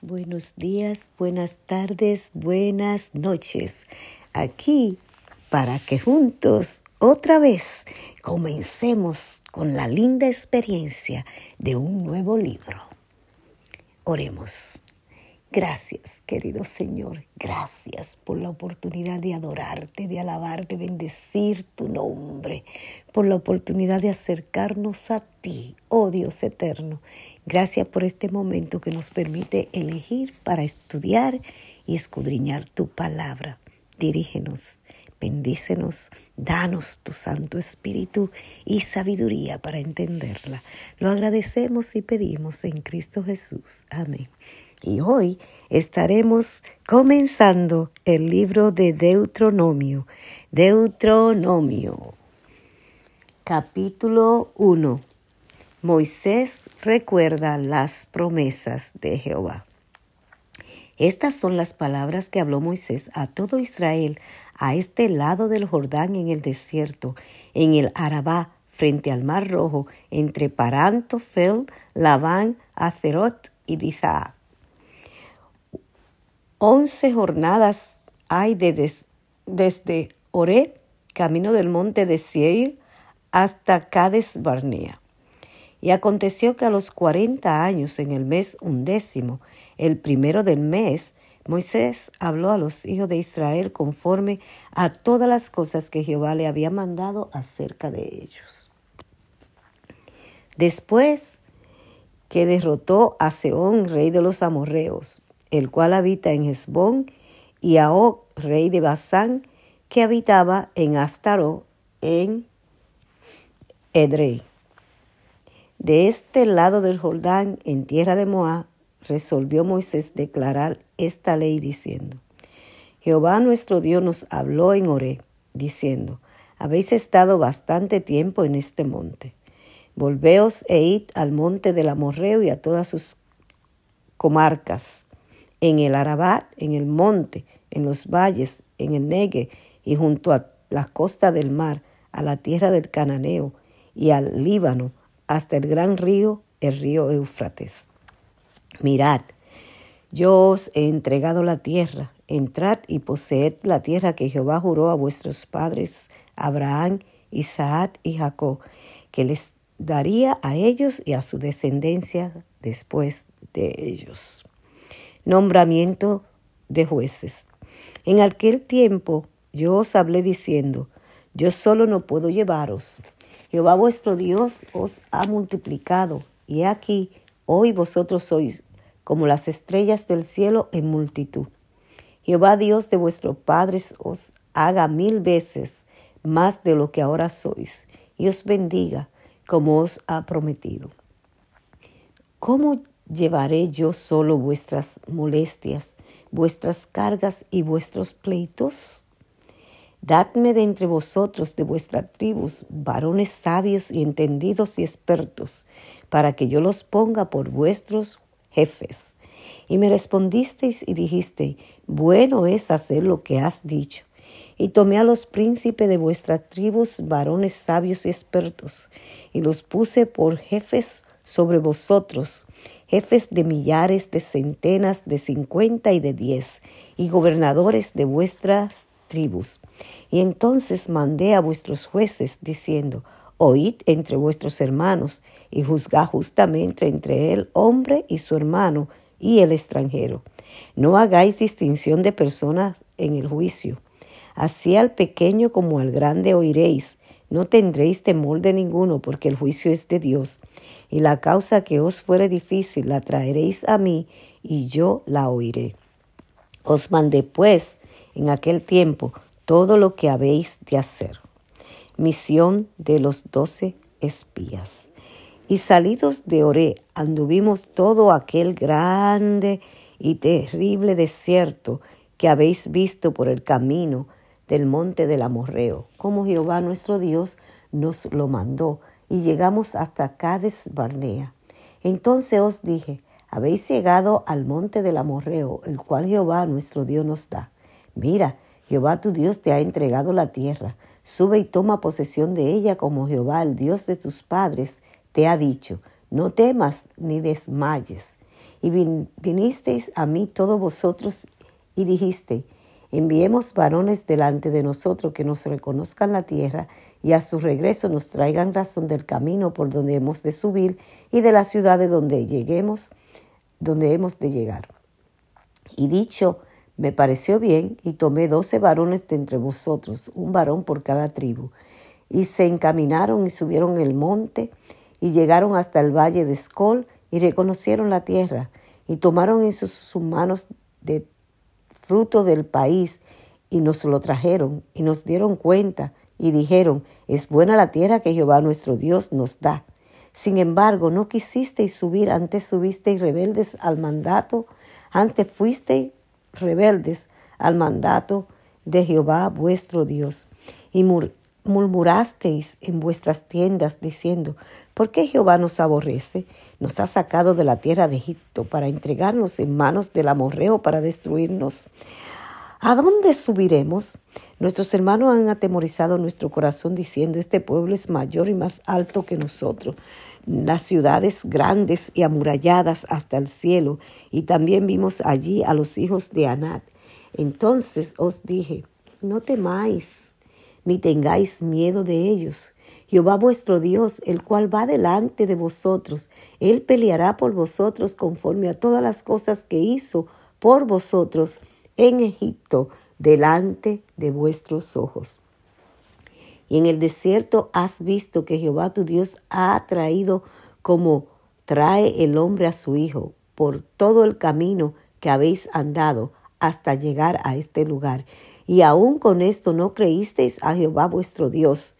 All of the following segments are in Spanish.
Buenos días, buenas tardes, buenas noches. Aquí para que juntos otra vez comencemos con la linda experiencia de un nuevo libro. Oremos. Gracias, querido Señor. Gracias por la oportunidad de adorarte, de alabarte, de bendecir tu nombre, por la oportunidad de acercarnos a ti, oh Dios eterno. Gracias por este momento que nos permite elegir para estudiar y escudriñar tu palabra. Dirígenos, bendícenos, danos tu Santo Espíritu y sabiduría para entenderla. Lo agradecemos y pedimos en Cristo Jesús. Amén. Y hoy estaremos comenzando el libro de Deuteronomio. Deuteronomio, capítulo 1. Moisés recuerda las promesas de Jehová. Estas son las palabras que habló Moisés a todo Israel a este lado del Jordán en el desierto, en el Arabá, frente al Mar Rojo, entre Parantofel, Labán, Acerot y Dizaa. Once jornadas hay desde Oré, camino del monte de Seir, hasta Cades Barnea. Y aconteció que a los cuarenta años, en el mes undécimo, el primero del mes, Moisés habló a los hijos de Israel conforme a todas las cosas que Jehová le había mandado acerca de ellos. Después que derrotó a Seón, rey de los amorreos, el cual habita en Hezbón, y a Og, rey de Basán, que habitaba en Astaro, en Edrei. De este lado del Jordán, en tierra de Moab, resolvió Moisés declarar esta ley diciendo, Jehová nuestro Dios nos habló en Oré, diciendo, habéis estado bastante tiempo en este monte. Volveos e id al monte del Amorreo y a todas sus comarcas, en el Arabat, en el monte, en los valles, en el Negue y junto a la costa del mar, a la tierra del Cananeo y al Líbano, hasta el gran río, el río Éufrates. Mirad, yo os he entregado la tierra, entrad y poseed la tierra que Jehová juró a vuestros padres, Abraham, Isaac y Jacob, que les daría a ellos y a su descendencia después de ellos nombramiento de jueces. En aquel tiempo yo os hablé diciendo, yo solo no puedo llevaros. Jehová vuestro Dios os ha multiplicado, y aquí hoy vosotros sois como las estrellas del cielo en multitud. Jehová Dios de vuestros padres os haga mil veces más de lo que ahora sois, y os bendiga como os ha prometido. ¿Cómo llevaré yo solo vuestras molestias, vuestras cargas y vuestros pleitos? Dadme de entre vosotros, de vuestras tribus, varones sabios y entendidos y expertos, para que yo los ponga por vuestros jefes. Y me respondisteis y dijiste, bueno es hacer lo que has dicho. Y tomé a los príncipes de vuestras tribus, varones sabios y expertos, y los puse por jefes sobre vosotros, jefes de millares, de centenas, de cincuenta y de diez, y gobernadores de vuestras tribus. Y entonces mandé a vuestros jueces, diciendo, Oíd entre vuestros hermanos, y juzgad justamente entre el hombre y su hermano, y el extranjero. No hagáis distinción de personas en el juicio. Así al pequeño como al grande oiréis, no tendréis temor de ninguno, porque el juicio es de Dios. Y la causa que os fuere difícil la traeréis a mí, y yo la oiré. Os mandé pues en aquel tiempo todo lo que habéis de hacer. Misión de los doce espías. Y salidos de Oré, anduvimos todo aquel grande y terrible desierto que habéis visto por el camino del monte del Amorreo, como Jehová nuestro Dios nos lo mandó, y llegamos hasta Cades Barnea. Entonces os dije, habéis llegado al monte del Amorreo, el cual Jehová nuestro Dios nos da. Mira, Jehová tu Dios te ha entregado la tierra, sube y toma posesión de ella como Jehová, el Dios de tus padres, te ha dicho, no temas ni desmayes. Y vinisteis a mí todos vosotros y dijiste, enviemos varones delante de nosotros que nos reconozcan la tierra y a su regreso nos traigan razón del camino por donde hemos de subir y de la ciudad de donde lleguemos, donde hemos de llegar. Y dicho, me pareció bien y tomé doce varones de entre vosotros, un varón por cada tribu, y se encaminaron y subieron el monte y llegaron hasta el valle de Escol y reconocieron la tierra y tomaron en sus manos de fruto del país y nos lo trajeron y nos dieron cuenta y dijeron, es buena la tierra que Jehová nuestro Dios nos da. Sin embargo, no quisisteis subir, antes subisteis rebeldes al mandato, antes fuisteis rebeldes al mandato de Jehová vuestro Dios. Y murmurasteis en vuestras tiendas diciendo, ¿por qué Jehová nos aborrece? Nos ha sacado de la tierra de Egipto para entregarnos en manos del amorreo para destruirnos. ¿A dónde subiremos? Nuestros hermanos han atemorizado nuestro corazón diciendo, este pueblo es mayor y más alto que nosotros. Las ciudades grandes y amuralladas hasta el cielo, y también vimos allí a los hijos de Anat. Entonces os dije, no temáis, ni tengáis miedo de ellos. Jehová vuestro Dios, el cual va delante de vosotros, Él peleará por vosotros conforme a todas las cosas que hizo por vosotros en Egipto, delante de vuestros ojos. Y en el desierto has visto que Jehová tu Dios ha traído como trae el hombre a su hijo por todo el camino que habéis andado hasta llegar a este lugar. Y aún con esto no creísteis a Jehová vuestro Dios,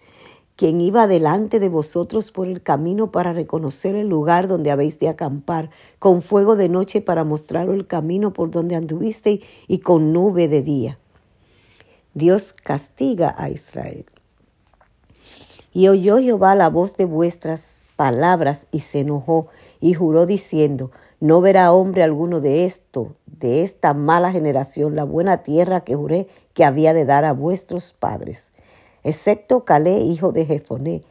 quien iba delante de vosotros por el camino para reconocer el lugar donde habéis de acampar, con fuego de noche para mostraros el camino por donde anduvisteis y con nube de día. Dios castiga a Israel. Y oyó Jehová la voz de vuestras palabras y se enojó y juró diciendo, no verá hombre alguno de esto, de esta mala generación, la buena tierra que juré que había de dar a vuestros padres, excepto Calé, hijo de Jefoné.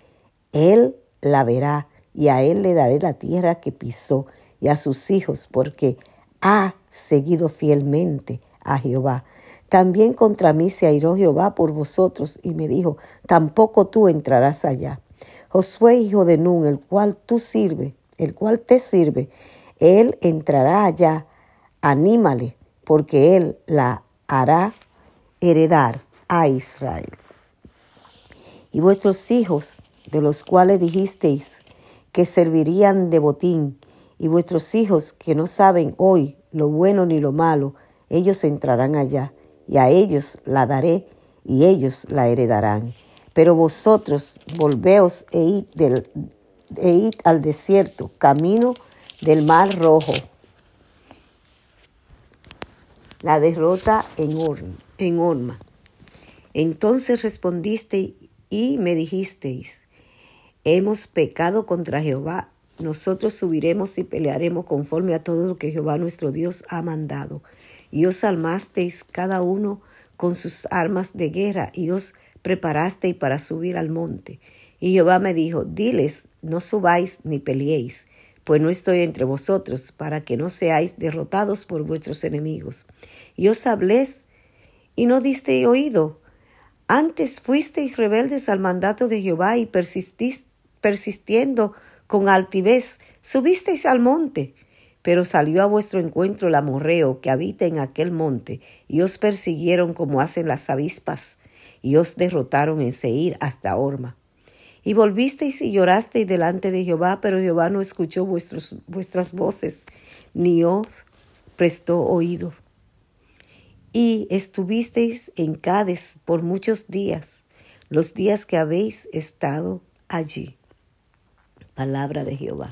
Él la verá, y a él le daré la tierra que pisó, y a sus hijos, porque ha seguido fielmente a Jehová. También contra mí se airó Jehová por vosotros, y me dijo, tampoco tú entrarás allá. Josué, hijo de Nun, el cual tú sirve, el cual te sirve, él entrará allá, anímale, porque Él la hará heredar a Israel. Y vuestros hijos, de los cuales dijisteis que servirían de botín, y vuestros hijos que no saben hoy lo bueno ni lo malo, ellos entrarán allá, y a ellos la daré, y ellos la heredarán. Pero vosotros volveos e id, e id al desierto, camino del Mar Rojo. La derrota en, en Orma. Entonces respondiste y me dijisteis, hemos pecado contra Jehová, nosotros subiremos y pelearemos conforme a todo lo que Jehová nuestro Dios ha mandado. Y os armasteis cada uno con sus armas de guerra y os preparasteis para subir al monte. Y Jehová me dijo, diles, no subáis ni peleéis, pues no estoy entre vosotros, para que no seáis derrotados por vuestros enemigos. Y os habléis y no disteis oído. Antes fuisteis rebeldes al mandato de Jehová y persistís, persistiendo con altivez, subisteis al monte. Pero salió a vuestro encuentro el amorreo que habita en aquel monte, y os persiguieron como hacen las avispas, y os derrotaron en Seir hasta Orma. Y volvisteis y llorasteis delante de Jehová, pero Jehová no escuchó vuestros, vuestras voces, ni os prestó oído. Y estuvisteis en Cádiz por muchos días, los días que habéis estado allí. Palabra de Jehová.